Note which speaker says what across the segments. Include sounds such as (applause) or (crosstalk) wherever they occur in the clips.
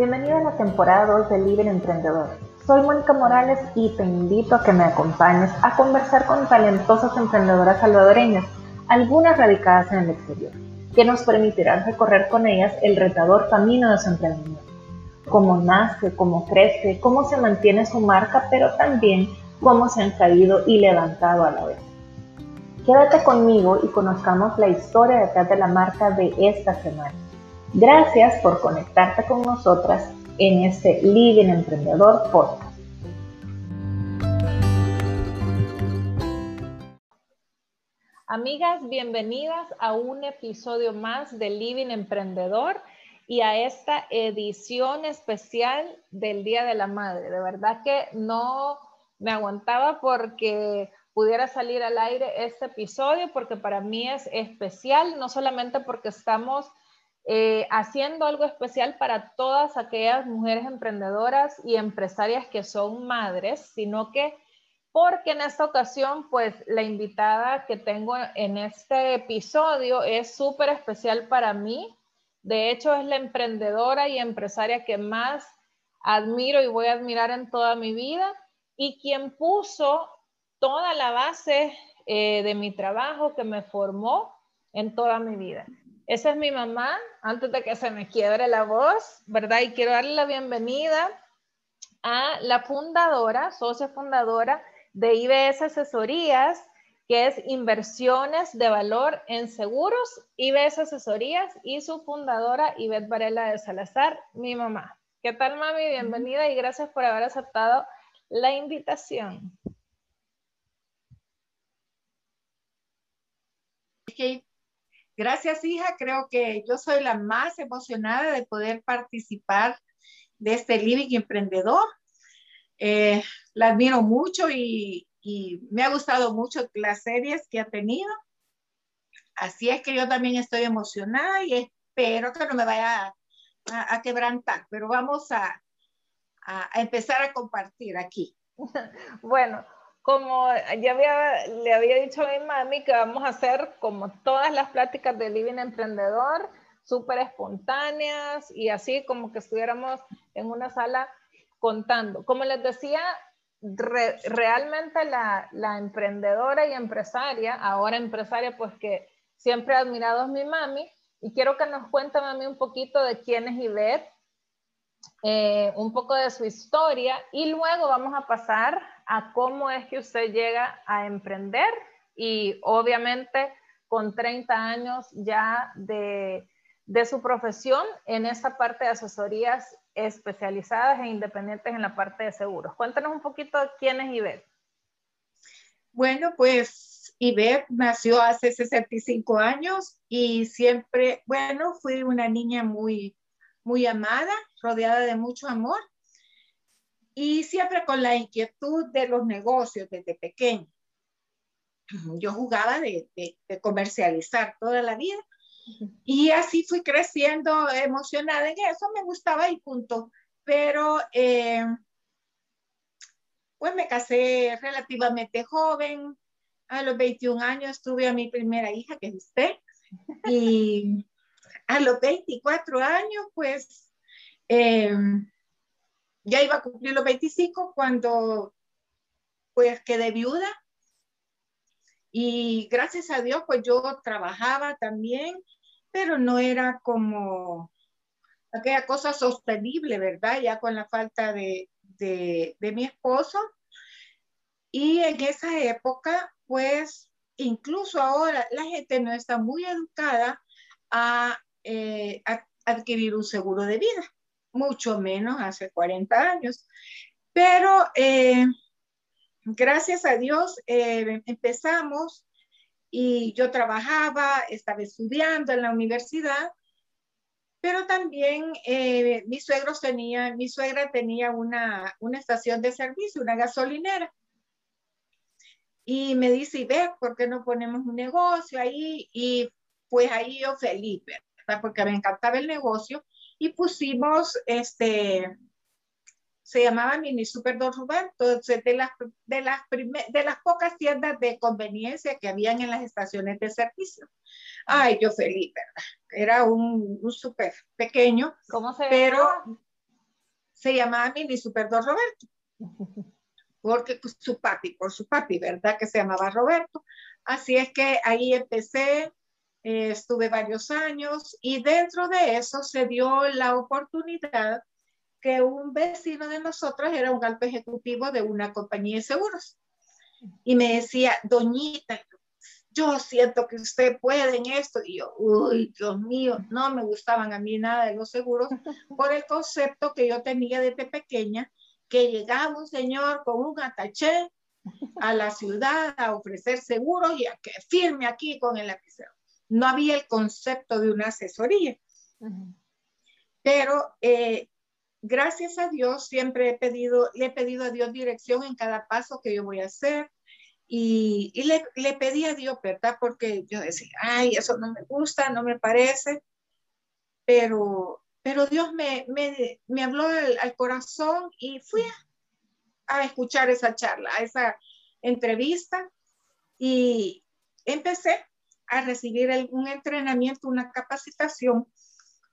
Speaker 1: Bienvenido a la temporada 2 de Libre Emprendedor. Soy Mónica Morales y te invito a que me acompañes a conversar con talentosas emprendedoras salvadoreñas, algunas radicadas en el exterior, que nos permitirán recorrer con ellas el retador camino de su emprendimiento. Cómo nace, cómo crece, cómo se mantiene su marca, pero también cómo se han caído y levantado a la vez. Quédate conmigo y conozcamos la historia detrás de la marca de esta semana. Gracias por conectarte con nosotras en este Living Emprendedor Podcast. Amigas, bienvenidas a un episodio más de Living Emprendedor y a esta edición especial del Día de la Madre. De verdad que no me aguantaba porque pudiera salir al aire este episodio porque para mí es especial, no solamente porque estamos eh, haciendo algo especial para todas aquellas mujeres emprendedoras y empresarias que son madres, sino que porque en esta ocasión, pues la invitada que tengo en este episodio es súper especial para mí. De hecho, es la emprendedora y empresaria que más admiro y voy a admirar en toda mi vida y quien puso toda la base eh, de mi trabajo, que me formó en toda mi vida. Esa es mi mamá, antes de que se me quiebre la voz, ¿verdad? Y quiero darle la bienvenida a la fundadora, socia fundadora de IBS Asesorías, que es Inversiones de Valor en Seguros, IBS Asesorías, y su fundadora, Ivette Varela de Salazar, mi mamá. ¿Qué tal, mami? Bienvenida y gracias por haber aceptado la invitación.
Speaker 2: Gracias, hija. Creo que yo soy la más emocionada de poder participar de este Living Emprendedor. Eh, la admiro mucho y, me ha gustado mucho las series que ha tenido. Así es que yo también estoy emocionada y espero que no me vaya a, quebrantar, pero vamos a, a empezar a compartir aquí. (laughs)
Speaker 1: Bueno, como ya le había dicho a mi mami que vamos a hacer como todas las pláticas de Living Emprendedor, súper espontáneas y así como que estuviéramos en una sala contando. Como les decía, realmente la, emprendedora y empresaria, ahora empresaria, pues que siempre he admirado a mi mami, y quiero que nos cuente mami un poquito de quién es Ivette, eh, un poco de su historia, y luego vamos a pasar a cómo es que usted llega a emprender y obviamente con 30 años ya de, de su profesión en esa parte de asesorías especializadas e independientes en la parte de seguros. Cuéntanos un poquito quién es Ivette.
Speaker 2: Bueno, pues Ivette nació hace 65 años y siempre, bueno, fui una niña muy, muy amada, rodeada de mucho amor y siempre con la inquietud de los negocios desde pequeño. Yo jugaba de, comercializar toda la vida y así fui creciendo emocionada en eso, me gustaba y punto. Pero eh, pues me casé relativamente joven, a los 21 años tuve a mi primera hija, que es usted, y a los 24 años, pues eh, ya iba a cumplir los 25 cuando pues quedé viuda y gracias a Dios pues yo trabajaba también, pero no era como aquella cosa sostenible, ¿verdad? Ya con la falta de, mi esposo. Y en esa época, pues, incluso ahora la gente no está muy educada a eh, adquirir un seguro de vida mucho menos hace 40 años. Pero eh, gracias a Dios eh, empezamos y yo trabajaba, estaba estudiando en la universidad, pero también mis suegros tenía, mi suegra tenía una, una estación de servicio, una gasolinera. Y me dice, ve, ¿por qué no ponemos un negocio ahí? Y pues ahí yo feliz, ¿verdad? Porque me encantaba el negocio y pusimos este, se llamaba Mini Super Don Rubén, entonces de las, de, las de las pocas tiendas de conveniencia que habían en las estaciones de servicio. Ay, yo feliz, ¿verdad? Era un, un súper pequeño.
Speaker 1: ¿Cómo se
Speaker 2: Pero se llamaba Mini Super Don Roberto. (laughs) Porque pues, su papi, por su papi, ¿verdad? Que se llamaba Roberto. Así es que ahí empecé, eh, estuve varios años y dentro de eso se dio la oportunidad que un vecino de nosotros era un alto ejecutivo de una compañía de seguros. Y me decía, doñita, yo siento que usted puede en esto. Y yo, uy, Dios mío, no me gustaban a mí nada de los seguros (laughs) por el concepto que yo tenía desde pequeña, que llegaba un señor con un ataché a la ciudad a ofrecer seguros y a que firme aquí con el lapicero. No había el concepto de una asesoría. Pero eh, gracias a Dios siempre he pedido, le he pedido a Dios dirección en cada paso que yo voy a hacer. Y, le, le, pedí a Dios, ¿verdad? Porque yo decía, ay, eso no me gusta, no me parece. Pero, pero Dios me, me, me habló al, al, corazón y fui a, a escuchar esa charla, a esa entrevista. Y empecé a recibir un entrenamiento, una capacitación,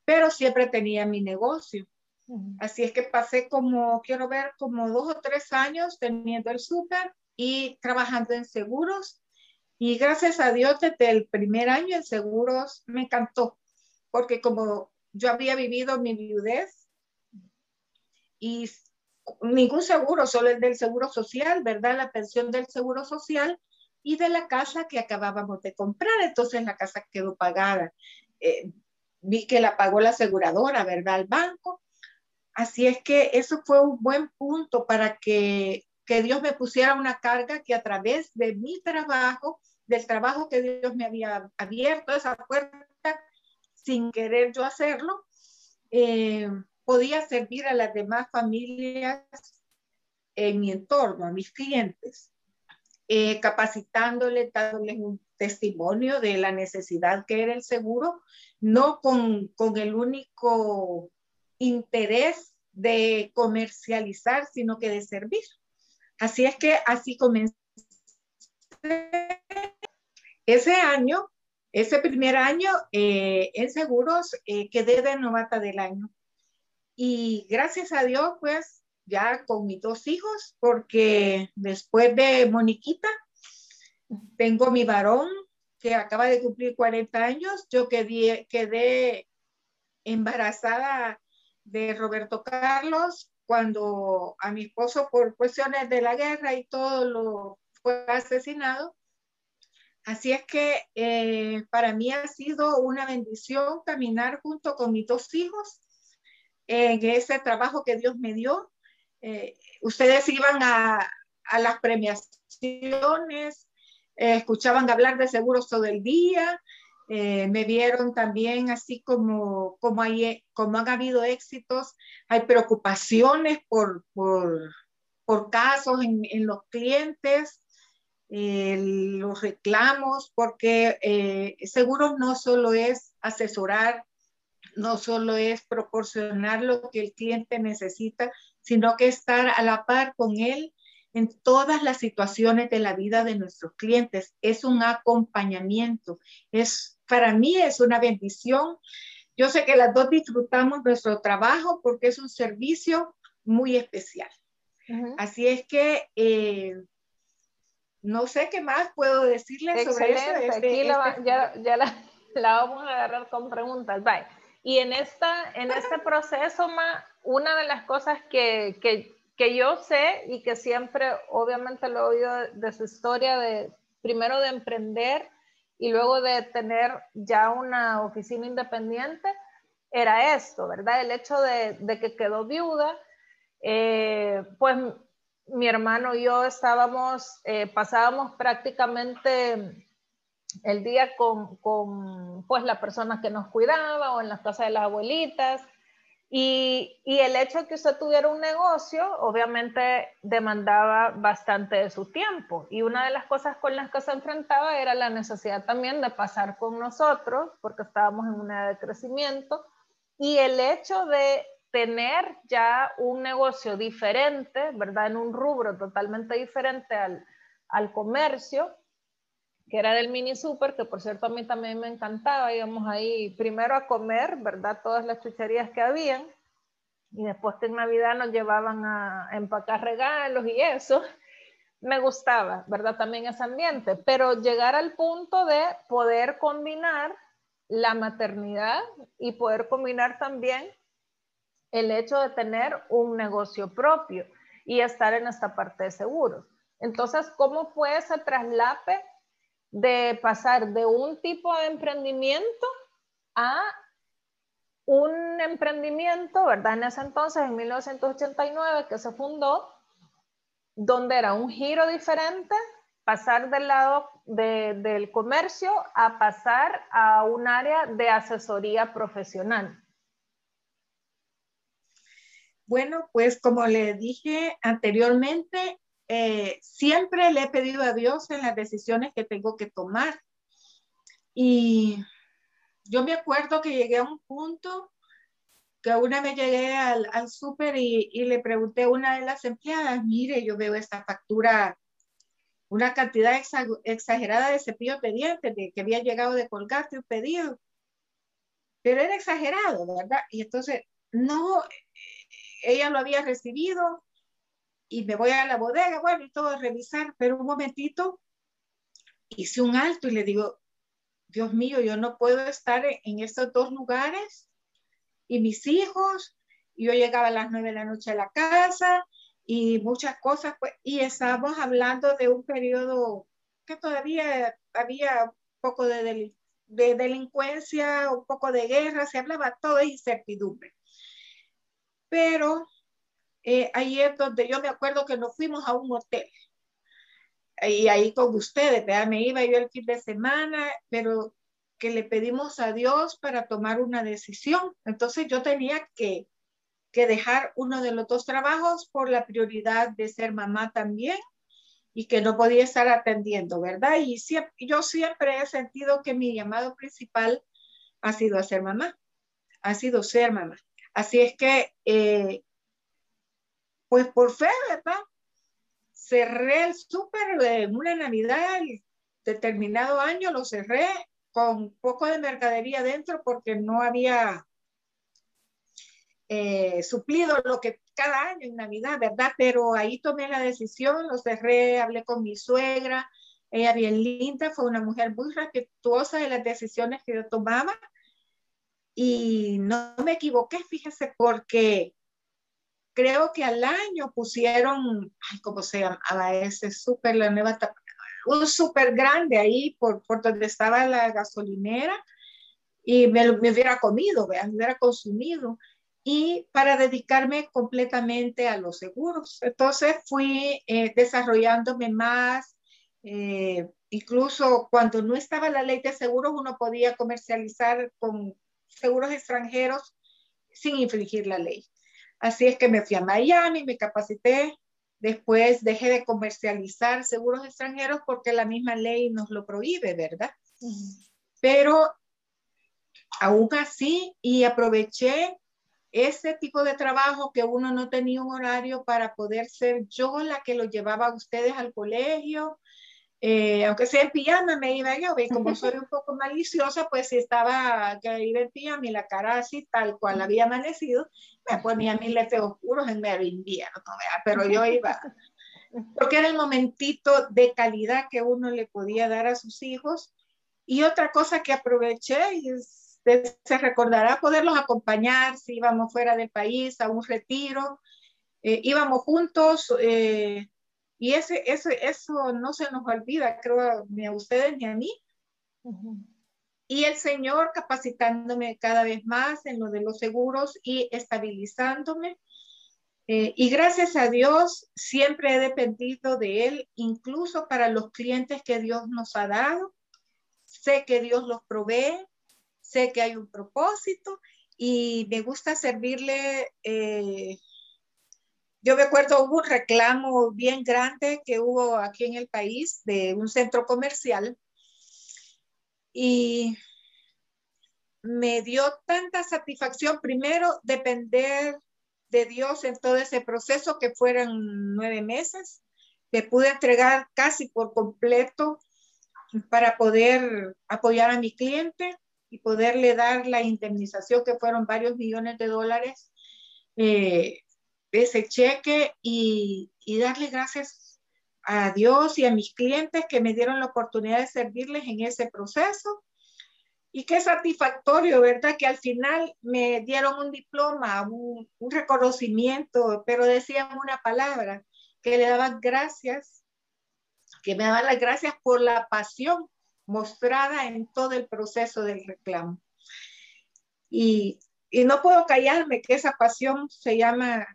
Speaker 2: pero siempre tenía mi negocio. Así es que pasé como, quiero ver, como dos o tres años teniendo el súper y trabajando en seguros. Y gracias a Dios, desde el primer año en seguros me encantó, porque como yo había vivido mi viudez y ningún seguro, solo el del seguro social, ¿verdad? La pensión del seguro social y de la casa que acabábamos de comprar. Entonces la casa quedó pagada. Eh, vi que la pagó la aseguradora, ¿verdad? El banco. Así es que eso fue un buen punto para que, que Dios me pusiera una carga que a través de mi trabajo, del trabajo que Dios me había abierto, esa puerta, sin querer yo hacerlo, eh, podía servir a las demás familias en mi entorno, a mis clientes, eh, capacitándoles, dándoles un testimonio de la necesidad que era el seguro, no con, con el único interés de comercializar, sino que de servir. Así es que así comencé. Ese año, ese primer año eh, en seguros, eh, quedé de novata del año. Y gracias a Dios, pues ya con mis dos hijos, porque después de Moniquita, tengo mi varón que acaba de cumplir 40 años. Yo quedé, quedé embarazada de Roberto Carlos cuando a mi esposo por cuestiones de la guerra y todo lo fue asesinado. Así es que eh, para mí ha sido una bendición caminar junto con mis dos hijos en ese trabajo que Dios me dio. Eh, ustedes iban a, a las premiaciones, eh, escuchaban hablar de seguros todo el día, eh, me vieron también así como, como, hay, como han habido éxitos, hay preocupaciones por, por, por casos en, en, los clientes, eh, los reclamos, porque eh, seguros no solo es asesorar, no solo es proporcionar lo que el cliente necesita, sino que estar a la par con él en todas las situaciones de la vida de nuestros clientes. Es un acompañamiento, es para mí es una bendición. Yo sé que las dos disfrutamos nuestro trabajo porque es un servicio muy especial. Así es que eh, no sé qué más puedo decirles sobre eso.
Speaker 1: Este, Aquí la, este ya, ya la, (laughs) la, vamos a agarrar con preguntas. Bye. Y en, esta, en este proceso, Ma, una de las cosas que, que, que, yo sé y que siempre, obviamente, lo he oído de su historia, de primero de emprender y luego de tener ya una oficina independiente, era esto, ¿verdad? El hecho de, que quedó viuda, eh, pues mi hermano y yo estábamos, eh, pasábamos prácticamente el día con, con, pues la persona que nos cuidaba o en las casas de las abuelitas y, y, el hecho de que usted tuviera un negocio, obviamente demandaba bastante de su tiempo. Y una de las cosas con las que se enfrentaba era la necesidad también de pasar con nosotros, porque estábamos en una edad de crecimiento. Y el hecho de tener ya un negocio diferente, ¿verdad? En un rubro totalmente diferente al, al comercio, que era del mini super, que por cierto a mí también me encantaba, íbamos ahí primero a comer, ¿verdad? Todas las chucherías que habían, y después en Navidad nos llevaban a empacar regalos y eso, me gustaba, ¿verdad? También ese ambiente, pero llegar al punto de poder combinar la maternidad y poder combinar también el hecho de tener un negocio propio y estar en esta parte de seguros. Entonces, ¿cómo fue ese traslape de pasar de un tipo de emprendimiento a un emprendimiento, ¿verdad? En ese entonces, en 1989, que se fundó, donde era un giro diferente, pasar del lado del comercio a pasar a un área de asesoría profesional.
Speaker 2: Bueno, pues como le dije anteriormente, eh, siempre le he pedido a Dios en las decisiones que tengo que tomar. Y yo me acuerdo que llegué a un punto que una vez llegué al, al súper y, le pregunté a una de las empleadas, mire, yo veo esta factura, una cantidad exagerada de cepillos de dientes que había llegado de colgate un pedido, pero era exagerado, ¿verdad? Y entonces, no, ella lo había recibido y me voy a la bodega, bueno, y todo a revisar, pero un momentito hice un alto y le digo, Dios mío, yo no puedo estar en estos dos lugares y mis hijos, yo llegaba a las nueve de la noche a la casa y muchas cosas, pues, y estábamos hablando de un periodo que todavía había un poco de, de delincuencia, un poco de guerra, se hablaba todo de incertidumbre. Pero eh, ahí es donde yo me acuerdo que nos fuimos a un hotel. Y ahí con ustedes, me iba yo el fin de semana, pero que le pedimos a Dios para tomar una decisión. Entonces yo tenía que, que dejar uno de los dos trabajos por la prioridad de ser mamá también y que no podía estar atendiendo, ¿verdad? Y siempre, yo siempre he sentido que mi llamado principal ha sido ser mamá, ha sido ser mamá. Así es que, eh, pues por fe, ¿verdad? Cerré el súper en una Navidad, determinado año lo cerré con poco de mercadería dentro porque no había eh, suplido lo que cada año en Navidad, ¿verdad? Pero ahí tomé la decisión, lo cerré, hablé con mi suegra, ella bien linda, fue una mujer muy respetuosa de las decisiones que yo tomaba y no me equivoqué, fíjese, porque creo que al año pusieron, ay, ¿cómo se llamaba ese súper, la nueva Un súper grande ahí por, por donde estaba la gasolinera y me, me hubiera comido, me hubiera consumido y para dedicarme completamente a los seguros. Entonces fui eh, desarrollándome más, eh, incluso cuando no estaba la ley de seguros, uno podía comercializar con seguros extranjeros sin infringir la ley. Así es que me fui a Miami, me capacité, después dejé de comercializar seguros extranjeros porque la misma ley nos lo prohíbe, ¿verdad? Pero aún así, y aproveché ese tipo de trabajo que uno no tenía un horario para poder ser yo la que lo llevaba a ustedes al colegio, eh, aunque sea en pijama, me iba yo, y como soy un poco maliciosa, pues si estaba que iba en pijama y la cara así, tal cual había amanecido, me ponía mis lentes oscuros en medio invierno, pero yo iba, porque era el momentito de calidad que uno le podía dar a sus hijos. Y otra cosa que aproveché, y se recordará poderlos acompañar si íbamos fuera del país a un retiro, eh, íbamos juntos. Eh, y ese, ese, eso no se nos olvida, creo, ni a ustedes ni a mí. Y el Señor capacitándome cada vez más en lo de los seguros y estabilizándome. Eh, y gracias a Dios, siempre he dependido de Él, incluso para los clientes que Dios nos ha dado. Sé que Dios los provee, sé que hay un propósito y me gusta servirle eh, yo me acuerdo, hubo un reclamo bien grande que hubo aquí en el país de un centro comercial y me dio tanta satisfacción, primero, depender de Dios en todo ese proceso, que fueron nueve meses. Le pude entregar casi por completo para poder apoyar a mi cliente y poderle dar la indemnización, que fueron varios millones de dólares eh, ese cheque y, y darle gracias a Dios y a mis clientes que me dieron la oportunidad de servirles en ese proceso. Y qué satisfactorio, ¿verdad? Que al final me dieron un diploma, un, un reconocimiento, pero decían una palabra, que le daban gracias, que me daban las gracias por la pasión mostrada en todo el proceso del reclamo. Y, y no puedo callarme que esa pasión se llama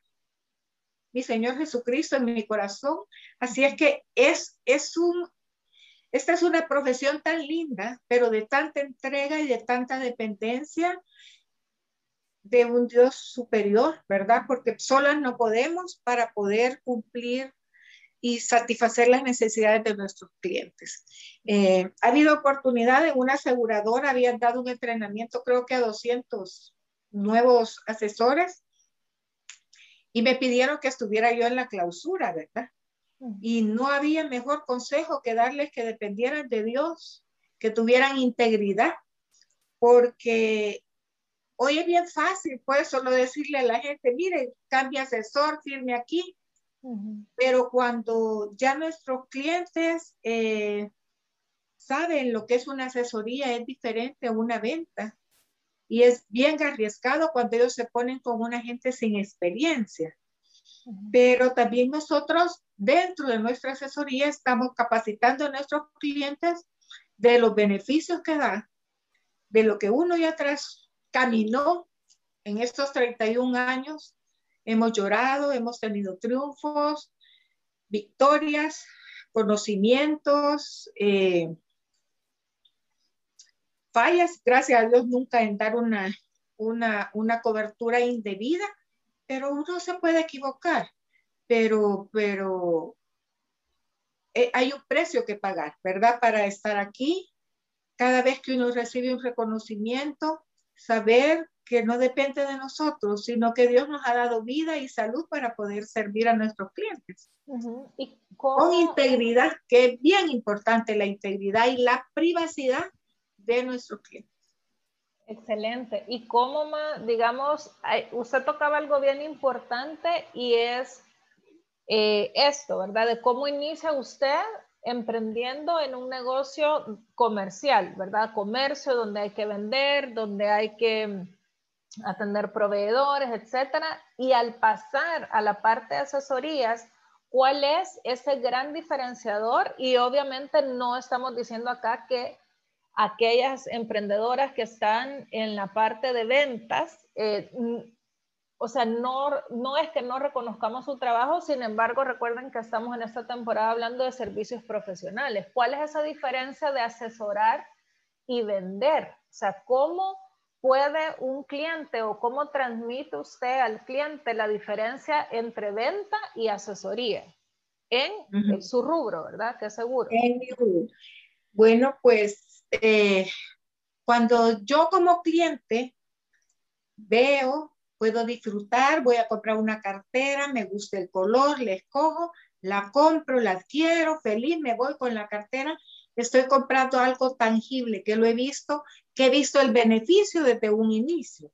Speaker 2: mi Señor Jesucristo en mi corazón. Así es que es, es un, esta es una profesión tan linda, pero de tanta entrega y de tanta dependencia de un Dios superior, ¿verdad? Porque solas no podemos para poder cumplir y satisfacer las necesidades de nuestros clientes. Eh, ha habido oportunidad en una aseguradora, habían dado un entrenamiento creo que a 200 nuevos asesores y me pidieron que estuviera yo en la clausura, ¿verdad? Y no había mejor consejo que darles que dependieran de Dios, que tuvieran integridad, porque hoy es bien fácil, pues solo decirle a la gente, mire, cambia asesor, firme aquí, pero cuando ya nuestros clientes eh, saben lo que es una asesoría, es diferente a una venta. Y es bien arriesgado cuando ellos se ponen con una gente sin experiencia. Pero también nosotros, dentro de nuestra asesoría, estamos capacitando a nuestros clientes de los beneficios que da, de lo que uno ya atrás caminó en estos 31 años Hemos llorado, hemos tenido triunfos, victorias, conocimientos, eh, fallas, gracias a Dios nunca en dar una, una, cobertura indebida, pero uno se puede equivocar, pero, pero eh, hay un precio que pagar, ¿verdad? Para estar aquí, cada vez que uno recibe un reconocimiento, saber que no depende de nosotros, sino que Dios nos ha dado vida y salud para poder servir a nuestros clientes. ¿Y Con integridad, que es bien importante la integridad y la privacidad de nuestros clientes.
Speaker 1: Excelente. ¿Y cómo, digamos, usted tocaba algo bien importante y es eh, esto, ¿verdad? De cómo inicia usted emprendiendo en un negocio comercial, ¿verdad? Comercio donde hay que vender, donde hay que atender proveedores, etcétera. Y al pasar a la parte de asesorías, ¿cuál es ese gran diferenciador? Y obviamente no estamos diciendo acá que aquellas emprendedoras que están en la parte de ventas, eh, o sea, no, no es que no reconozcamos su trabajo, sin embargo, recuerden que estamos en esta temporada hablando de servicios profesionales. ¿Cuál es esa diferencia de asesorar y vender? O sea, ¿cómo puede un cliente o cómo transmite usted al cliente la diferencia entre venta y asesoría en, su rubro, ¿verdad? Que seguro.
Speaker 2: En mi rubro. Bueno, pues eh, cuando yo como cliente veo, puedo disfrutar, voy a comprar una cartera, me gusta el color, la escojo, la compro, la adquiero, feliz, me voy con la cartera estoy comprando algo tangible, que lo he visto, que he visto el beneficio desde un inicio.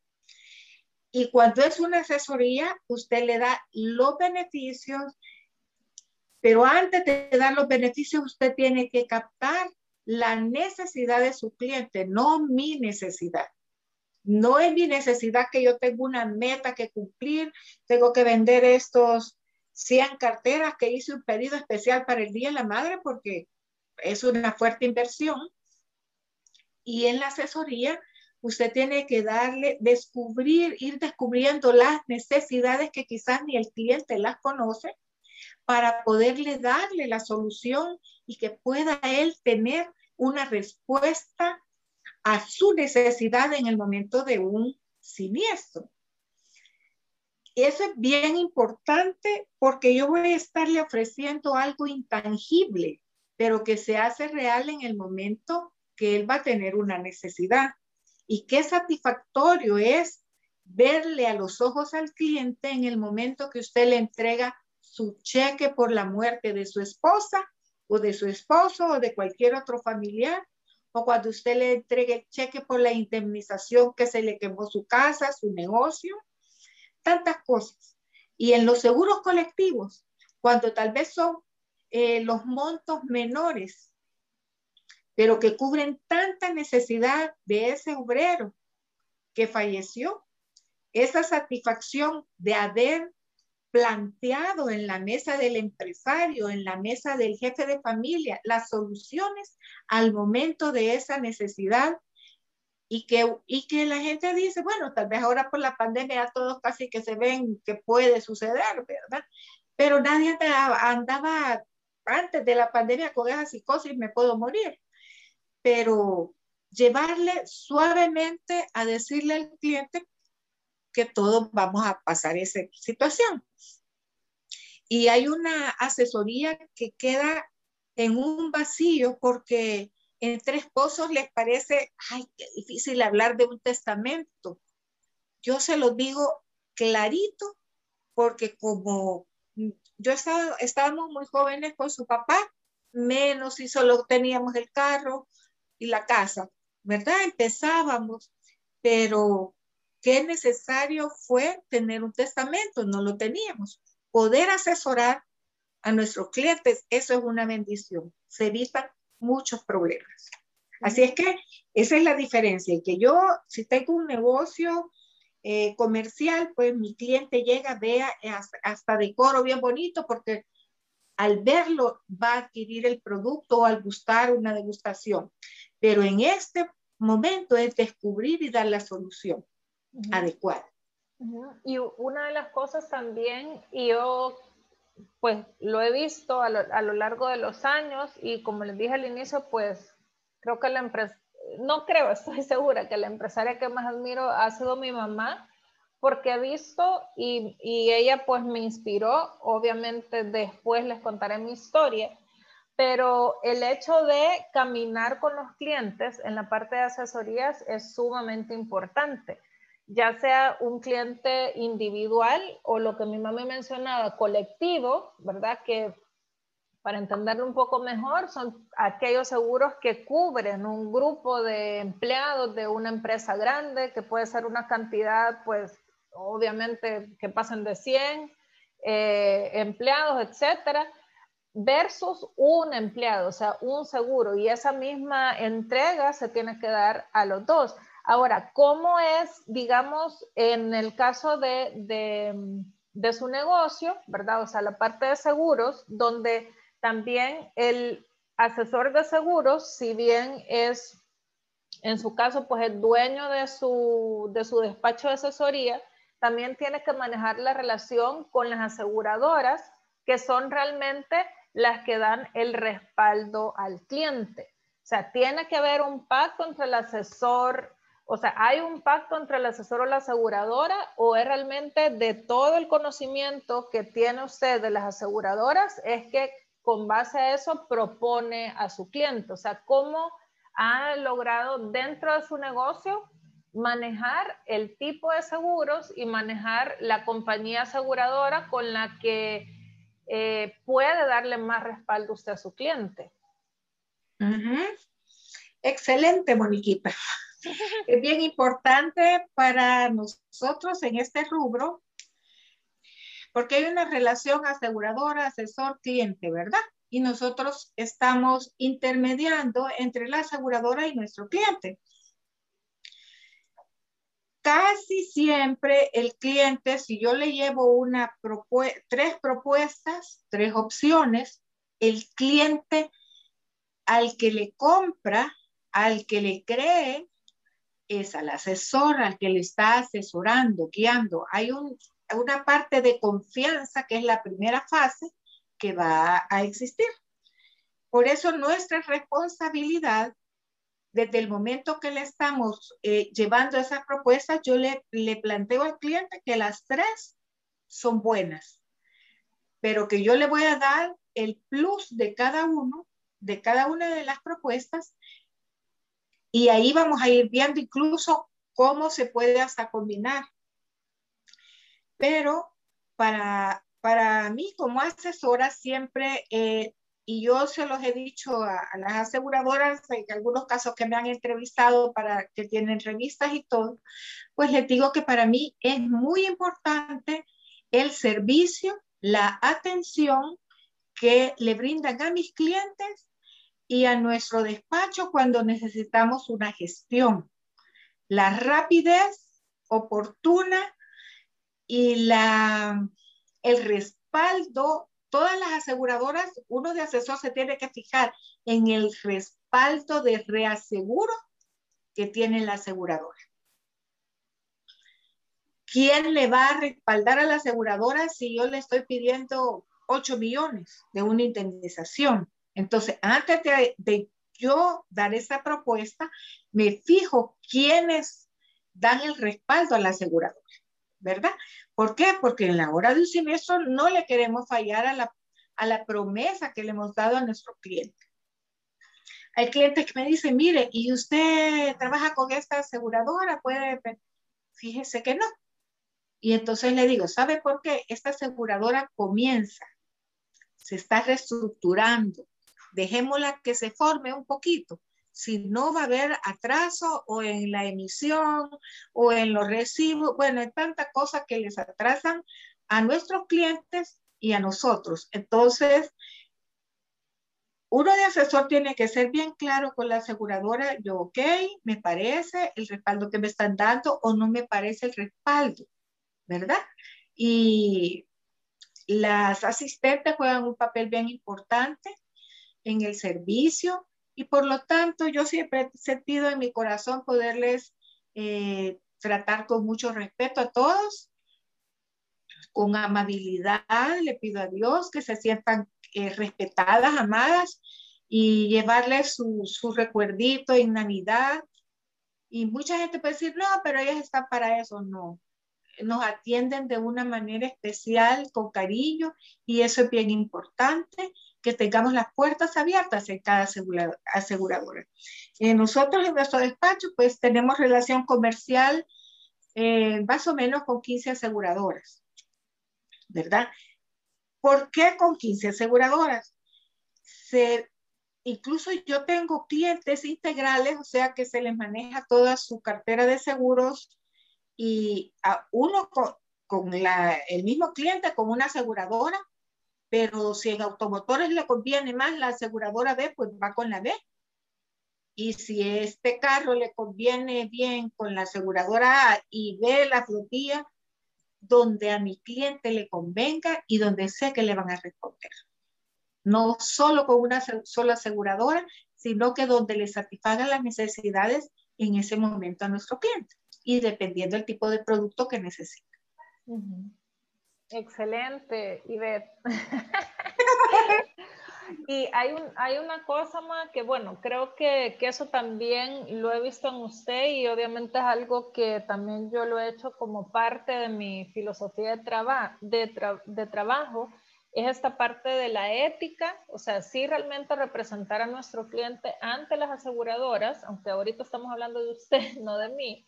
Speaker 2: Y cuando es una asesoría, usted le da los beneficios, pero antes de dar los beneficios, usted tiene que captar la necesidad de su cliente, no mi necesidad. No es mi necesidad que yo tengo una meta que cumplir, tengo que vender estos 100 carteras que hice un pedido especial para el Día de la Madre porque es una fuerte inversión. Y en la asesoría, usted tiene que darle, descubrir, ir descubriendo las necesidades que quizás ni el cliente las conoce para poderle darle la solución y que pueda él tener una respuesta a su necesidad en el momento de un siniestro. Eso es bien importante porque yo voy a estarle ofreciendo algo intangible pero que se hace real en el momento que él va a tener una necesidad. Y qué satisfactorio es verle a los ojos al cliente en el momento que usted le entrega su cheque por la muerte de su esposa o de su esposo o de cualquier otro familiar, o cuando usted le entregue el cheque por la indemnización que se le quemó su casa, su negocio. tantas cosas. Y en los seguros colectivos, cuando tal vez son eh, los montos menores, pero que cubren tanta necesidad de ese obrero que falleció, esa satisfacción de haber planteado en la mesa del empresario, en la mesa del jefe de familia, las soluciones al momento de esa necesidad y que, y que la gente dice, bueno, tal vez ahora por la pandemia todos casi que se ven que puede suceder, ¿verdad? Pero nadie andaba, antes de la pandemia con esa psicosis, me puedo morir. Pero llevarle suavemente a decirle al cliente que todos vamos a pasar esa situación. Y hay una asesoría que queda en un vacío porque entre esposos les parece, difícil hablar de un testamento. Yo se lo digo clarito porque como yo estaba, estábamos muy jóvenes con su papá, menos y solo teníamos el carro y la casa, ¿verdad? Empezábamos, pero qué necesario fue tener un testamento, no lo teníamos. Poder asesorar a nuestros clientes, eso es una bendición. Se evitan muchos problemas. Así es que esa es la diferencia, que yo, si tengo un negocio eh, comercial, pues mi cliente llega, vea hasta, hasta decoro bien bonito, porque al verlo va a adquirir el producto o al gustar una degustación. Pero en este momento es descubrir y dar la solución adecuada.
Speaker 1: Y una de las cosas también, y yo pues lo he visto a lo, largo de los años y como les dije al inicio, pues creo que la empresa, no creo, (laughs) estoy segura que la empresaria que más admiro ha sido mi mamá, porque he visto y, y ella pues me inspiró, obviamente después les contaré mi historia, pero el hecho de caminar con los clientes en la parte de asesorías es sumamente importante ya sea un cliente individual o lo que mi mamá mencionaba, colectivo, ¿verdad? Que para entenderlo un poco mejor, son aquellos seguros que cubren un grupo de empleados de una empresa grande, que puede ser una cantidad, pues, obviamente, que pasen de 100 eh, empleados, etcétera, versus un empleado, o sea, un seguro. Y esa misma entrega se tiene que dar a los dos. Ahora, ¿cómo es, digamos, en el caso de, su negocio, ¿verdad? O sea, la parte de seguros, donde también el asesor de seguros, si bien es, en su caso, pues el dueño de su, de su despacho de asesoría, también tiene que manejar la relación con las aseguradoras, que son realmente las que dan el respaldo al cliente. O sea, tiene que haber un pacto entre el asesor o sea, ¿hay un pacto entre el asesor o la aseguradora o es realmente de todo el conocimiento que tiene usted de las aseguradoras es que con base a eso propone a su cliente? O sea, ¿cómo ha logrado dentro de su negocio manejar el tipo de seguros y manejar la compañía aseguradora con la que eh, puede darle más respaldo usted a su cliente?
Speaker 2: Excelente, Moniquita. (laughs) es bien importante para nosotros en este rubro porque hay una relación aseguradora, asesor, cliente, ¿verdad? Y nosotros estamos intermediando entre la aseguradora y nuestro cliente. Casi siempre el cliente, si yo le llevo una tres propuestas, tres opciones, el cliente al que le compra, al que le cree, es al asesor, al que le está asesorando, guiando. Hay una parte de confianza que es la primera fase que va a existir. Por eso nuestra responsabilidad, desde el momento que le estamos eh, llevando esa propuesta, yo le, le planteo al cliente que las tres son buenas, pero que yo le voy a dar el plus de cada uno, de cada una de las propuestas y ahí vamos a ir viendo incluso cómo se puede hasta combinar. Pero para, para mí como asesora siempre eh, y yo se los he dicho a, a, las aseguradoras, en algunos casos que me han entrevistado para que tienen revistas y todo, pues les digo que para mí es muy importante el servicio, la atención que le brindan a mis clientes y a nuestro despacho cuando necesitamos una gestión. La rapidez oportuna y la, el respaldo, todas las aseguradoras, uno de asesor se tiene que fijar en el respaldo de reaseguro que tiene la aseguradora. ¿Quién le va a respaldar a la aseguradora si yo le estoy pidiendo 8 millones de una indemnización? Entonces, antes de, yo dar esa propuesta, me fijo quiénes dan el respaldo a la aseguradora. ¿verdad? ¿Por qué? Porque en la hora de un siniestro no le queremos fallar a la, a la promesa que le hemos dado a nuestro cliente. Hay clientes que me dicen, mire, ¿y usted trabaja con esta aseguradora? Puede, fíjese que no. Y entonces le digo, ¿sabe por qué? Esta aseguradora comienza, se está reestructurando. Dejémosla que se forme un poquito si no va a haber atraso o en la emisión o en los recibos. Bueno, hay tantas cosas que les atrasan a nuestros clientes y a nosotros. Entonces, uno de asesor tiene que ser bien claro con la aseguradora, yo, ok, me parece el respaldo que me están dando o no me parece el respaldo, ¿verdad? Y las asistentes juegan un papel bien importante en el servicio y por lo tanto yo siempre he sentido en mi corazón poderles eh, tratar con mucho respeto a todos, con amabilidad, le pido a Dios que se sientan eh, respetadas, amadas y llevarles su, su recuerdito en Navidad. Y mucha gente puede decir, no, pero ellas están para eso. No, nos atienden de una manera especial, con cariño, y eso es bien importante que tengamos las puertas abiertas en cada aseguradora. Eh, nosotros en nuestro despacho pues tenemos relación comercial eh, más o menos con 15 aseguradoras, ¿verdad? ¿Por qué con 15 aseguradoras? Se, incluso yo tengo clientes integrales, o sea que se les maneja toda su cartera de seguros y a uno con, con la, el mismo cliente, con una aseguradora, pero si en automotores le conviene más la aseguradora B, pues va con la B. Y si este carro le conviene bien con la aseguradora A y B la flotilla, donde a mi cliente le convenga y donde sé que le van a responder. No solo con una sola aseguradora, sino que donde le satisfagan las necesidades en ese momento a nuestro cliente y dependiendo del tipo de producto que necesita.
Speaker 1: Excelente, Ivette. (laughs) y hay, un, hay una cosa más que, bueno, creo que, que, eso también lo he visto en usted y obviamente es algo que también yo lo he hecho como parte de mi filosofía de, traba, de, de trabajo, es esta parte de la ética, o sea, sí realmente representar a nuestro cliente ante las aseguradoras, aunque ahorita estamos hablando de usted, (laughs) no de mí,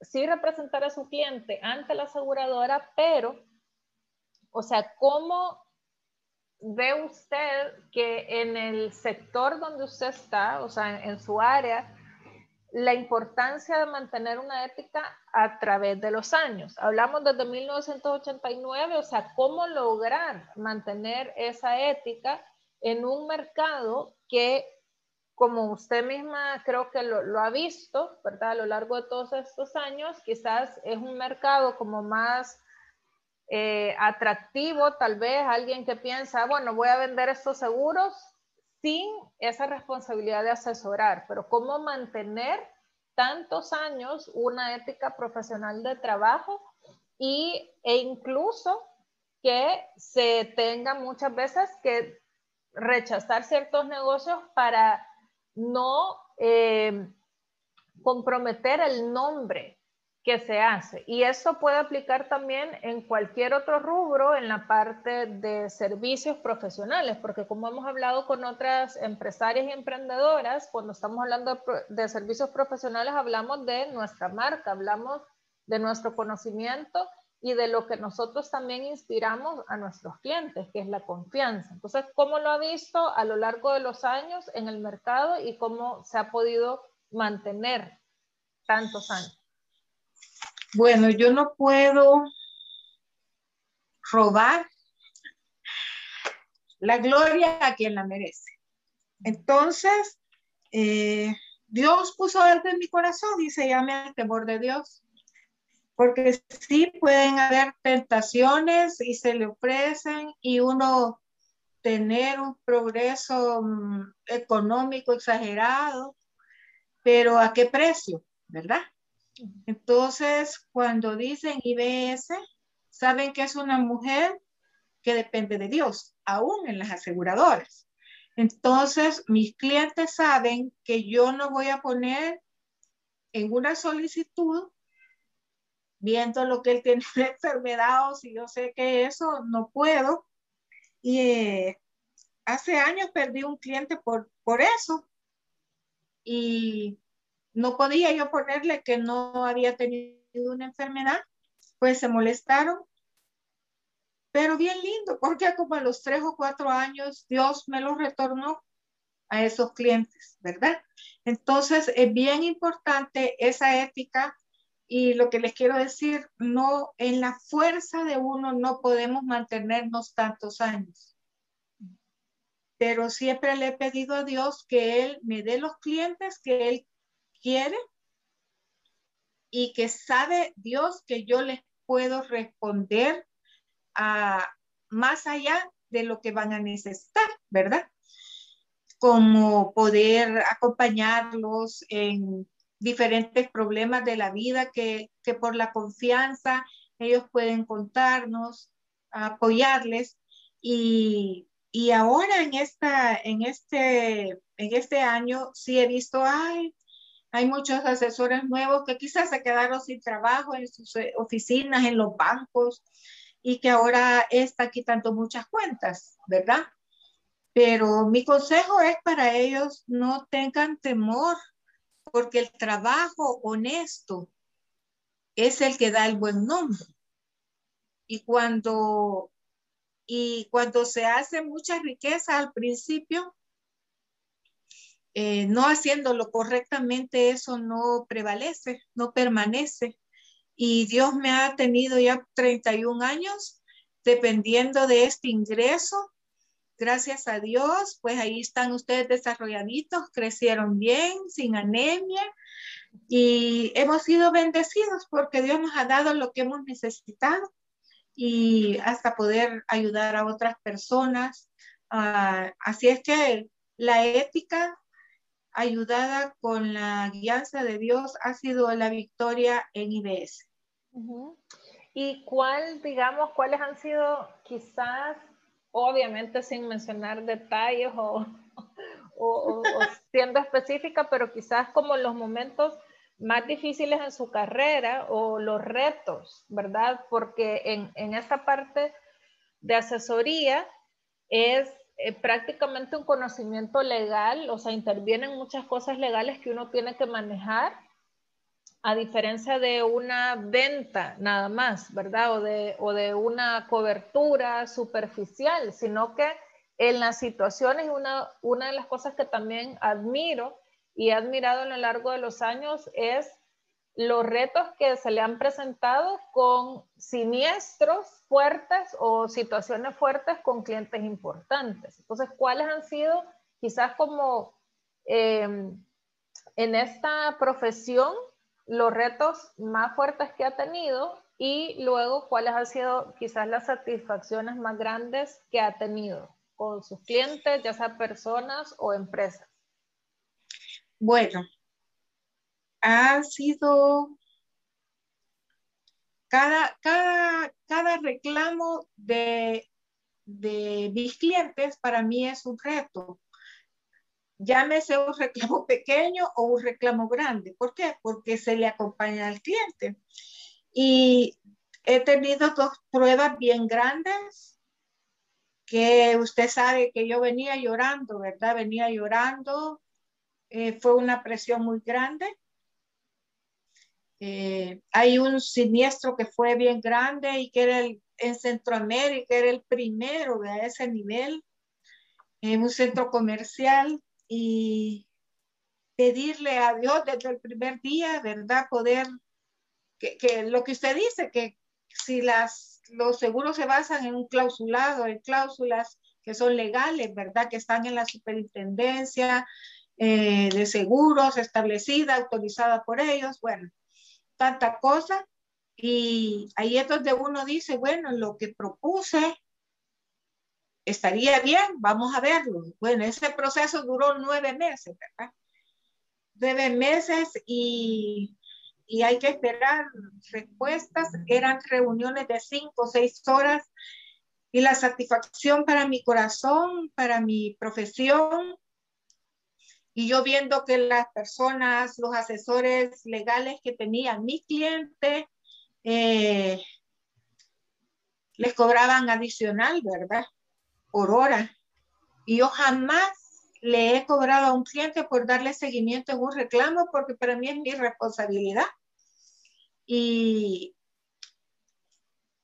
Speaker 1: sí representar a su cliente ante la aseguradora, pero o sea, ¿cómo ve usted que en el sector donde usted está, o sea, en, su área, la importancia de mantener una ética a través de los años? Hablamos desde 1989, o sea, ¿cómo lograr mantener esa ética en un mercado que como usted misma creo que lo, lo, ha visto, ¿verdad? A lo largo de todos estos años, quizás es un mercado como más eh, atractivo, tal vez alguien que piensa, bueno, voy a vender estos seguros sin esa responsabilidad de asesorar, pero cómo mantener tantos años una ética profesional de trabajo y, e incluso que se tenga muchas veces que rechazar ciertos negocios para no eh, comprometer el nombre que se hace. Y eso puede aplicar también en cualquier otro rubro en la parte de servicios profesionales, porque como hemos hablado con otras empresarias y emprendedoras, cuando estamos hablando de, servicios profesionales hablamos de nuestra marca, hablamos de nuestro conocimiento y de lo que nosotros también inspiramos a nuestros clientes, que es la confianza. Entonces, ¿cómo lo ha visto a lo largo de los años en el mercado y cómo se ha podido mantener tantos años?
Speaker 2: Bueno, yo no puedo robar la gloria a quien la merece. Entonces, eh, Dios puso algo en mi corazón y se llama el temor de Dios. Porque sí pueden haber tentaciones y se le ofrecen y uno tener un progreso mm, económico exagerado, pero ¿a qué precio? ¿Verdad? Entonces, cuando dicen IBS, saben que es una mujer que depende de Dios, aún en las aseguradoras. Entonces, mis clientes saben que yo no voy a poner en una solicitud, viendo lo que él tiene de enfermedad o si yo sé que eso no puedo. Y eh, hace años perdí un cliente por, por eso. Y no podía yo ponerle que no había tenido una enfermedad, pues se molestaron pero bien lindo, porque como a los tres o cuatro años Dios me lo retornó a esos clientes, ¿verdad? Entonces es bien importante esa ética y lo que les quiero decir, no, en la fuerza de uno no podemos mantenernos tantos años. Pero siempre le he pedido a Dios que Él me dé los clientes que Él quiere y que sabe Dios que yo les puedo responder más allá de lo que van a necesitar, ¿verdad? Como poder acompañarlos en diferentes problemas de la vida que, que por la confianza ellos pueden contarnos, apoyarles y, y ahora en, esta, en, este, en este año sí he visto, ay, hay muchos asesores nuevos que quizás se quedaron sin trabajo en sus eh, oficinas, en los bancos, y que ahora está quitando muchas cuentas, ¿verdad? Pero mi consejo es para ellos no tengan temor, porque el trabajo honesto es el que da el buen nombre. Y cuando, y cuando se hace mucha riqueza al principio, eh, no haciéndolo correctamente, eso no prevalece, no permanece y Dios me ha tenido ya 31 años dependiendo de este ingreso. Gracias a Dios, pues ahí están ustedes desarrolladitos, crecieron bien, sin anemia y hemos sido bendecidos porque Dios nos ha dado lo que hemos necesitado y hasta poder ayudar a otras personas. Ah, así es que la ética ayudada con la guianza de Dios ha sido la victoria en IBS.
Speaker 1: ¿Y cuál, digamos, cuáles han sido quizás, obviamente sin mencionar detalles (laughs) o, o, siendo específica, pero quizás como los momentos más difíciles en su carrera o los retos, ¿verdad? Porque en, en esta parte de asesoría es eh, prácticamente un conocimiento legal, o sea, intervienen muchas cosas legales que uno tiene que manejar a diferencia de una venta nada más, ¿verdad? O de, o de una cobertura superficial, sino que en las situaciones, una, una de las cosas que también admiro y he admirado a lo largo de los años es los retos que se le han presentado con siniestros fuertes o situaciones fuertes con clientes importantes. Entonces, ¿cuáles han sido quizás como eh, en esta profesión los retos más fuertes que ha tenido y luego cuáles han sido quizás las satisfacciones más grandes que ha tenido con sus clientes, ya sea personas o empresas.
Speaker 2: Bueno, ha sido cada, cada, cada reclamo de, de mis clientes para mí es un reto llámese un reclamo (laughs) pequeño o un reclamo grande. ¿Por qué? Porque se le acompaña al cliente. Y he tenido dos pruebas bien grandes que usted sabe que yo venía llorando, ¿verdad? Venía llorando. Eh, fue una presión muy grande. Eh, hay un siniestro que fue bien grande y que era el, en Centroamérica, era el primero de ese nivel, en un centro comercial y pedirle a Dios desde el primer día, ¿verdad? Poder, que, lo que usted dice, que si las, los seguros se basan en un clausulado, en cláusulas que son legales, ¿verdad? Que están en la superintendencia eh, de seguros establecida, autorizada por ellos, bueno, tanta cosa. Y ahí es donde uno dice, bueno, lo que propuse estaría bien, vamos a verlo. Bueno, ese proceso duró nueve meses, ¿verdad? Nueve meses y, y hay que esperar respuestas. Eran reuniones de cinco o seis horas y la satisfacción para mi corazón, para mi profesión, y yo viendo que las personas, los asesores legales que tenía mi cliente, eh, les cobraban adicional, ¿verdad? Por hora. Y yo jamás le he cobrado a un cliente por darle seguimiento en un reclamo porque para mí es mi responsabilidad. Y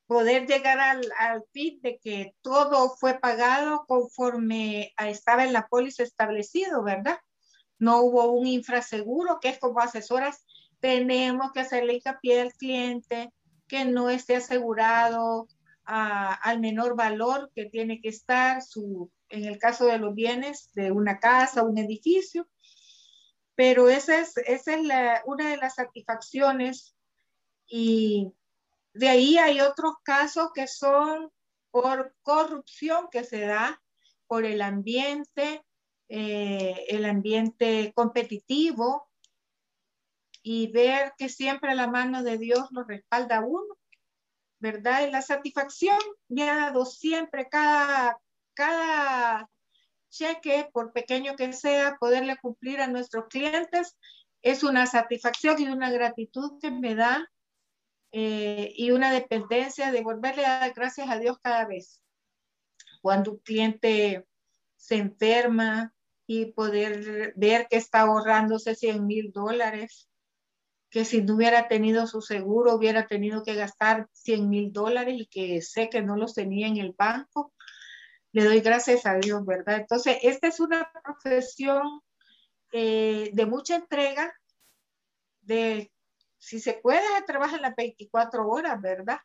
Speaker 2: poder llegar al, al fin de que todo fue pagado conforme estaba en la póliza establecido, ¿verdad? No hubo un infraseguro, que es como asesoras, tenemos que hacerle hincapié al cliente que no esté asegurado al menor valor que tiene que estar, su, en el caso de los bienes de una casa, un edificio. Pero esa es, esa es la, una de las satisfacciones y de ahí hay otros casos que son por corrupción que se da por el ambiente, eh, el ambiente competitivo y ver que siempre la mano de Dios lo respalda a uno, ¿verdad? Y la satisfacción me ha dado siempre cada, cada cheque, por pequeño que sea, poderle cumplir a nuestros clientes, es una satisfacción y una gratitud que me da eh, y una dependencia de volverle a dar gracias a Dios cada vez. Cuando un cliente se enferma, y poder ver que está ahorrándose 100 mil dólares, que si no hubiera tenido su seguro hubiera tenido que gastar 100 mil dólares y que sé que no los tenía en el banco. Le doy gracias a Dios, ¿verdad? Entonces, esta es una profesión eh, de mucha entrega, de si se puede, trabajar las 24 horas, ¿verdad?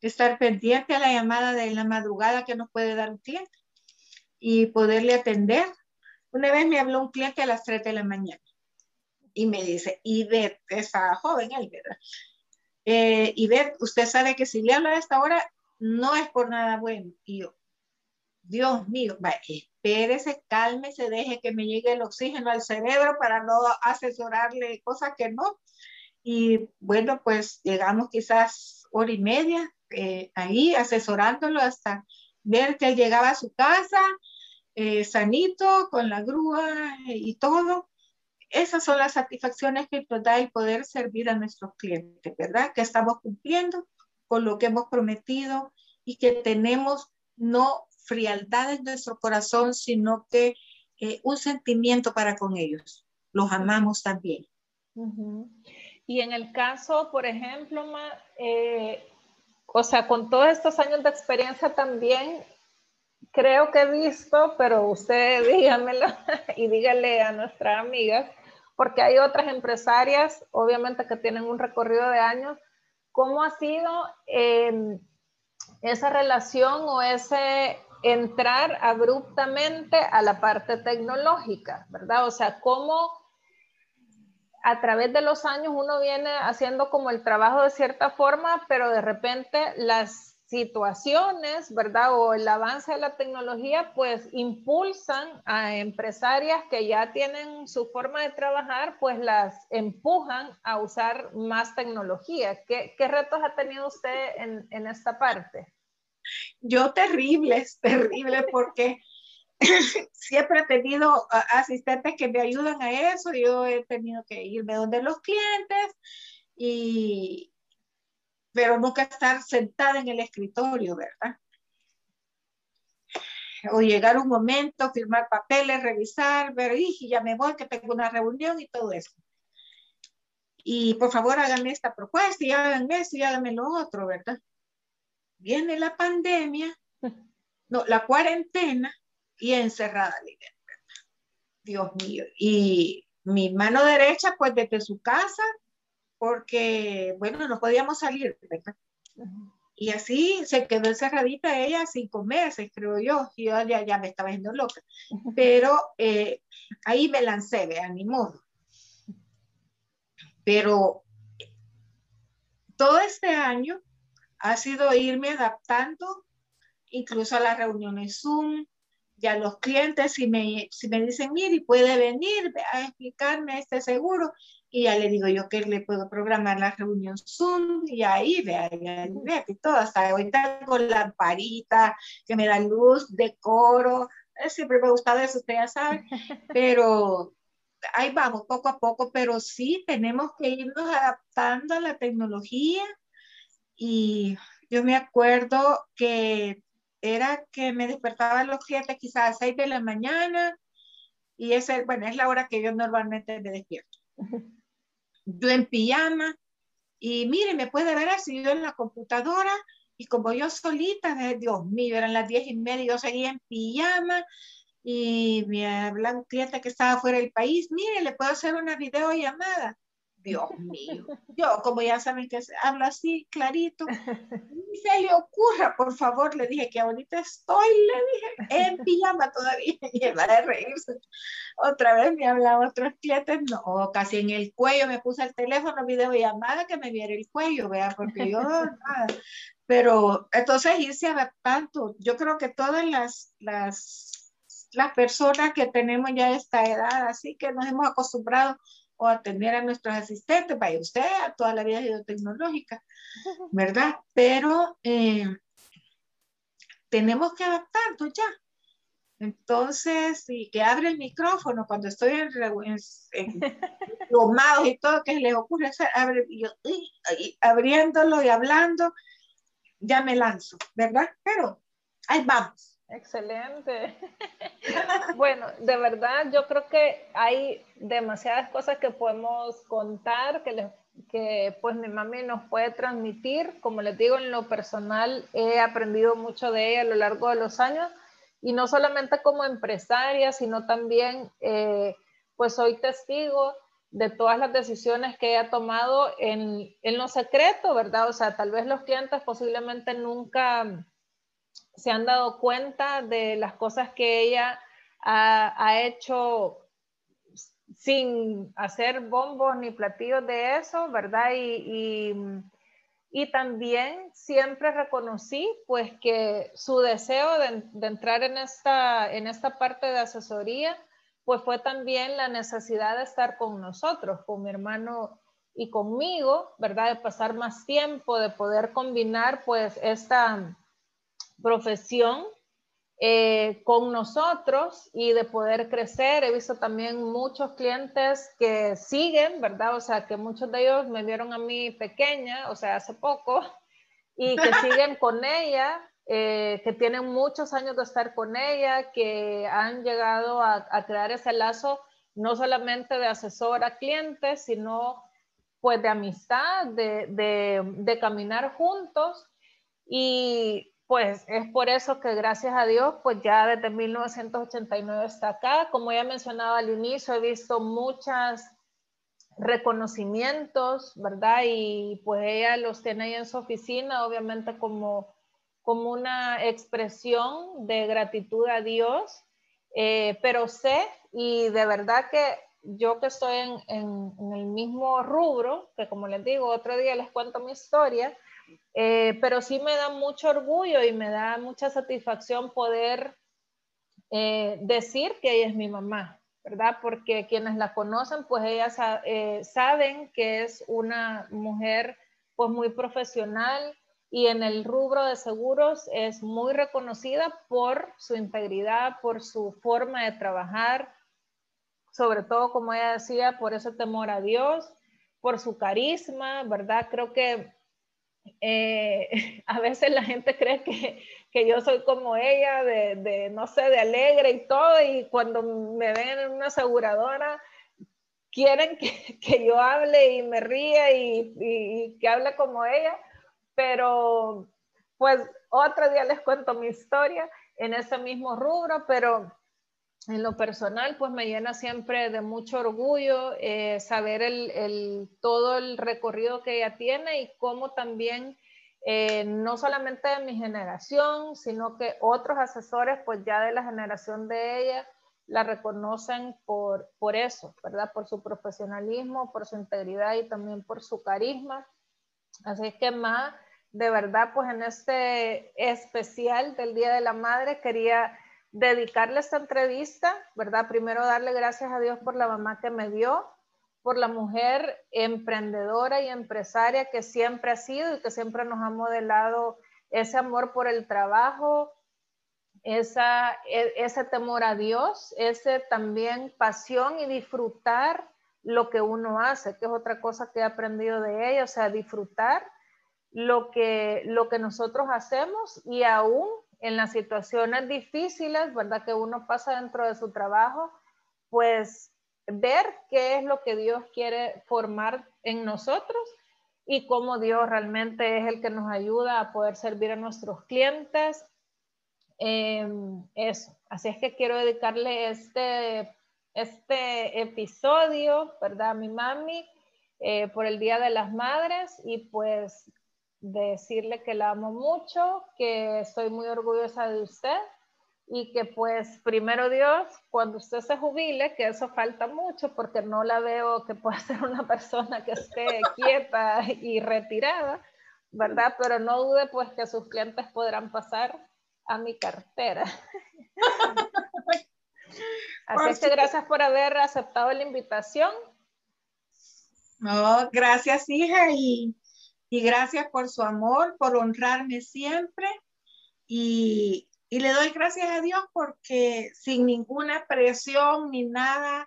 Speaker 2: Estar pendiente a la llamada de la madrugada que nos puede dar un cliente y poderle atender una vez me habló un cliente a las 3 de la mañana y me dice, Ivette, estaba joven ¿verdad? Eh, Ivette, usted sabe que si le habla a esta hora no es por nada bueno. Y yo, Dios mío, va, espérese, cálmese, deje que me llegue el oxígeno al cerebro para no asesorarle cosas que no. Y bueno, pues llegamos quizás hora y media eh, ahí asesorándolo hasta ver que él llegaba a su casa, eh, sanito, con la grúa y todo. Esas son las satisfacciones que nos da el poder servir a nuestros clientes, ¿verdad? Que estamos cumpliendo con lo que hemos prometido y que tenemos no frialdad en nuestro corazón, sino que eh, un sentimiento para con ellos. Los amamos también.
Speaker 1: Y en el caso, por ejemplo, eh, o sea, con todos estos años de experiencia también, creo que he visto, pero usted (laughs) dígamelo y dígale a nuestras amigas, porque hay otras empresarias, obviamente, que tienen un recorrido de años. ¿Cómo ha sido em, esa relación o ese entrar abruptamente a la parte tecnológica, verdad? O sea, ¿cómo a través de los años uno viene haciendo como el trabajo de cierta forma, pero de repente las situaciones, ¿verdad? O el avance de la tecnología, pues impulsan a empresarias que ya tienen su forma de trabajar, pues las empujan a usar más tecnología. ¿Qué, retos ha tenido usted en, esta parte?
Speaker 2: Yo terrible, (laughs) terrible, porque (laughs) siempre he tenido asistentes que me ayudan a eso, yo he tenido que irme donde los clientes y, pero nunca estar sentada en el escritorio, ¿verdad? O llegar un momento, firmar papeles, revisar, ver, y ya me voy, que tengo una reunión y todo eso. y por favor háganme esta propuesta y hagan esto y háganme lo otro, ¿verdad? Viene la pandemia, (laughs) no, la cuarentena y encerrada, Dios mío. Y mi mano derecha, pues desde su casa, porque, bueno, no podíamos salir, ¿verdad? Y así se quedó encerradita ella cinco meses, creo yo, y yo ya, ya me estaba yendo loca. Pero eh, ahí me lancé, vean, mi modo. Pero todo este año ha sido irme adaptando, incluso a las reuniones Zoom, ya los clientes, si me, si me dicen, mire, puede venir a explicarme este seguro, y ya le digo yo que le puedo programar la reunión Zoom, y ahí vea, vea que todo, hasta ahorita con lamparita, que me da luz, decoro, eh, siempre me ha gustado eso, usted ya sabe, (laughs) pero ahí vamos, poco a poco, pero sí tenemos que irnos adaptando a la tecnología, y yo me acuerdo que era que me despertaba a los clientes quizás a 6 de la mañana y ese, bueno, es la hora que yo normalmente me despierto. Yo en pijama y mire, me puede ver así yo en la computadora y como yo solita, Dios mío, eran las 10 y media, yo seguía en pijama y me habla un cliente que estaba fuera del país, mire, le puedo hacer una videollamada. Dios (laughs) mío. Yo, como ya saben que hablo así clarito, ni se le ocurra, por favor, le dije que ahorita estoy, le dije, en pijama todavía, (laughs) y va a reírse. Otra vez me hablaba otros clientes, no, casi en el cuello me puse el teléfono, videollamada, que me viera el cuello, vea, porque yo, (laughs) nada. Pero entonces irse adaptando. Yo creo que todas las, las, las personas que tenemos ya esta edad, así que nos hemos acostumbrado o atender a nuestros asistentes, vaya usted, a toda la vida tecnológica, (laughs) ¿verdad? Pero eh, tenemos que adaptarnos ya. Entonces, y que abre el micrófono cuando estoy en, en, (laughs) y todo, que les ocurre hacer, abre, y abriéndolo y hablando, ya me lanzo, ¿verdad? Pero ahí vamos.
Speaker 1: Excelente. (laughs) bueno, de verdad yo creo que hay demasiadas cosas que podemos contar, que, que pues mi mami nos puede transmitir. Como les digo, en lo personal he aprendido mucho de ella a lo largo de los años y no solamente como empresaria, sino también eh, pues soy testigo de todas las decisiones que ella ha tomado en, en lo secreto, ¿verdad? O sea, tal vez los clientes posiblemente nunca se han dado cuenta de las cosas que ella ha, hecho sin hacer bombos ni platillos de eso, ¿verdad? Y, y, también siempre reconocí pues que su deseo de, de, entrar en esta, en esta parte de asesoría pues fue también la necesidad de estar con nosotros, con mi hermano y conmigo, ¿verdad? De pasar más tiempo, de poder combinar pues esta profesión eh, con nosotros y de poder crecer. He visto también muchos clientes que siguen, ¿verdad? O sea, que muchos de ellos me vieron a mí pequeña, o sea, hace poco, y que (laughs) siguen con ella, eh, que tienen muchos años de estar con ella, que han llegado a, crear ese lazo no solamente de asesor a clientes, sino pues de amistad, de, de, de caminar juntos. Y pues es por eso que gracias a Dios, pues ya desde 1989 está acá. Como ya mencionaba al inicio, he visto muchos reconocimientos, ¿verdad? Y pues ella los tiene ahí en su oficina, obviamente como, como una expresión de gratitud a Dios. Eh, pero sé, y de verdad que yo que estoy en, en el mismo rubro, que como les digo, otro día les cuento mi historia, eh, pero sí me da mucho orgullo y me da mucha satisfacción poder eh, decir que ella es mi mamá, ¿verdad? Porque quienes la conocen, pues ellas eh, saben que es una mujer pues muy profesional y en el rubro de seguros es muy reconocida por su integridad, por su forma de trabajar, sobre todo, como ella decía, por ese temor a Dios, por su carisma, ¿verdad? Creo que eh, (laughs) a veces la gente cree que, que yo soy como ella, de, de, no sé, de alegre y todo, y cuando me ven en una aseguradora, quieren que, (laughs) yo hable y me ría y, que hable como ella, pero pues otro día les cuento mi historia en ese mismo rubro, pero en lo personal, pues me llena siempre de mucho orgullo eh, saber el, todo el recorrido que ella tiene y cómo también, eh, no solamente de mi generación, sino que otros asesores, pues ya de la generación de ella, la reconocen por, por eso, ¿verdad? Por su profesionalismo, por su integridad y también por su carisma. Así es que más, de verdad, pues en este especial del Día de la Madre quería dedicarle esta entrevista, ¿verdad? Primero darle gracias a Dios por la mamá que me dio, por la mujer emprendedora y empresaria que siempre ha sido y que siempre nos ha modelado ese amor por el trabajo, esa, e, ese temor a Dios, ese también pasión y disfrutar lo que uno hace, que es otra cosa que he aprendido de ella, o sea, disfrutar lo que, lo que nosotros hacemos y aún en las situaciones difíciles, ¿verdad? Que uno pasa dentro de su trabajo, pues ver qué es lo que Dios quiere formar en nosotros y cómo Dios realmente es el que nos ayuda a poder servir a nuestros clientes. Em, eso. Así es que quiero dedicarle este, este episodio, ¿verdad? A mi mami eh, por el Día de las Madres y pues decirle que la amo mucho, que estoy muy orgullosa de usted y que pues primero Dios, cuando usted se jubile, que eso falta mucho porque no la veo que pueda (laughs) ser una persona que esté quieta y retirada, ¿verdad? Pero no dude pues que sus clientes podrán pasar a mi cartera. (laughs) Así que gracias por haber aceptado la invitación.
Speaker 2: No, gracias hija y y gracias por su amor, por honrarme siempre. Y, le doy gracias a Dios porque sin ninguna presión ni nada,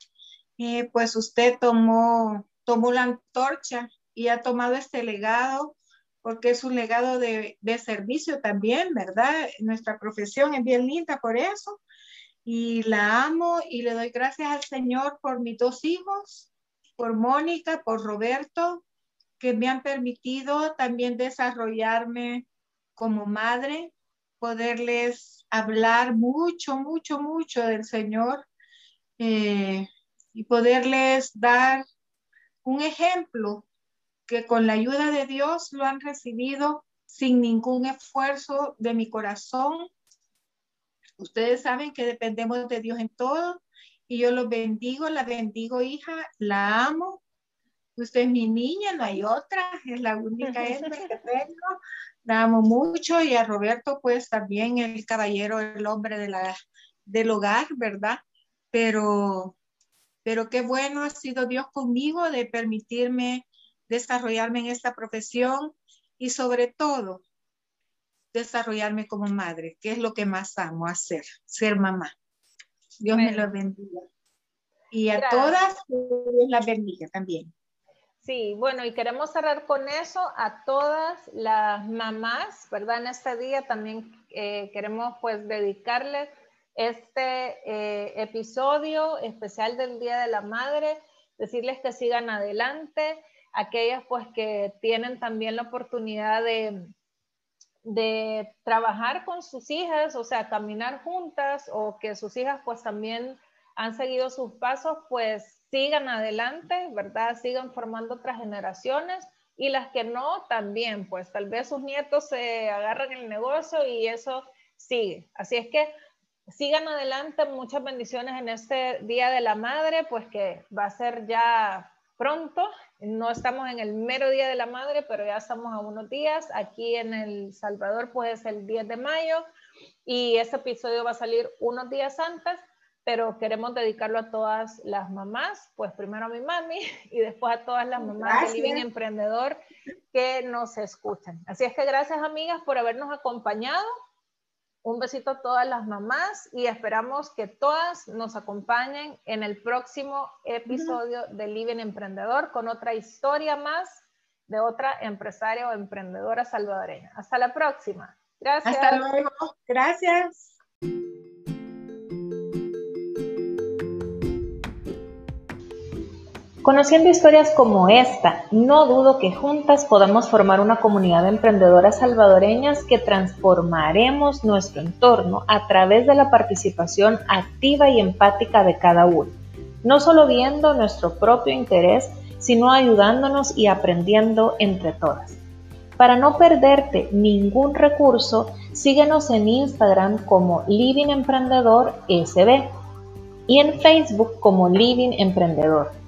Speaker 2: eh, pues usted tomó, tomó la antorcha y ha tomado este legado porque es un legado de, de, servicio también, ¿verdad? Nuestra profesión es bien linda por eso. Y la amo y le doy gracias al Señor por mis dos hijos, por Mónica, por Roberto, que me han permitido también desarrollarme como madre, poderles hablar mucho, mucho, mucho del Señor eh, y poderles dar un ejemplo que con la ayuda de Dios lo han recibido sin ningún esfuerzo de mi corazón. Ustedes saben que dependemos de Dios en todo y yo los bendigo, la bendigo hija, la amo Usted es mi niña, no hay otra, es la única que tengo. La amo mucho y a Roberto pues también el caballero, el hombre de la, del hogar, ¿verdad? Pero, pero qué bueno ha sido Dios conmigo de permitirme desarrollarme en esta profesión y sobre todo desarrollarme como madre, que es lo que más amo hacer, ser mamá. Dios me lo bendiga. Y a todas, Dios las bendiga también.
Speaker 1: Sí, bueno, y queremos cerrar con eso a todas las mamás, ¿verdad? En este día también eh, queremos pues dedicarles este eh, episodio especial del Día de la Madre, decirles que sigan adelante, aquellas pues que tienen también la oportunidad de, de trabajar con sus hijas, o sea, caminar juntas o que sus hijas pues también han seguido sus pasos, pues sigan adelante, ¿verdad? Sigan formando otras generaciones y las que no, también, pues tal vez sus nietos se agarran el negocio y eso sigue. Así es que sigan adelante, muchas bendiciones en este Día de la Madre, pues que va a ser ya pronto. No estamos en el mero Día de la Madre, pero ya estamos a unos días. Aquí en El Salvador, pues es el 10 de mayo y este episodio va a salir unos días antes pero queremos dedicarlo a todas las mamás, pues primero a mi mami (laughs) y después a todas las mamás de Living Emprendedor que nos escuchan. Así es que gracias amigas por habernos acompañado. Un besito a todas las mamás y esperamos que todas nos acompañen en el próximo episodio de Living Emprendedor con otra historia más de otra empresaria o emprendedora salvadoreña. Hasta la próxima. Gracias.
Speaker 2: Hasta luego. Gracias.
Speaker 1: Conociendo historias como esta, no dudo que juntas podamos formar una comunidad de emprendedoras salvadoreñas que transformaremos nuestro entorno a través de la participación activa y empática de cada uno, no solo viendo nuestro propio interés, sino ayudándonos y aprendiendo entre todas. Para no perderte ningún recurso, síguenos en Instagram como Living Emprendedor SB y en Facebook como Living Emprendedor.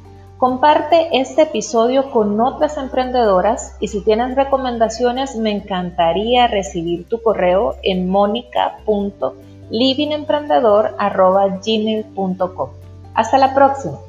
Speaker 1: Comparte este episodio con otras emprendedoras y si tienes recomendaciones me encantaría recibir tu correo en monica.livingemprendedor.gmail.com. Hasta la próxima.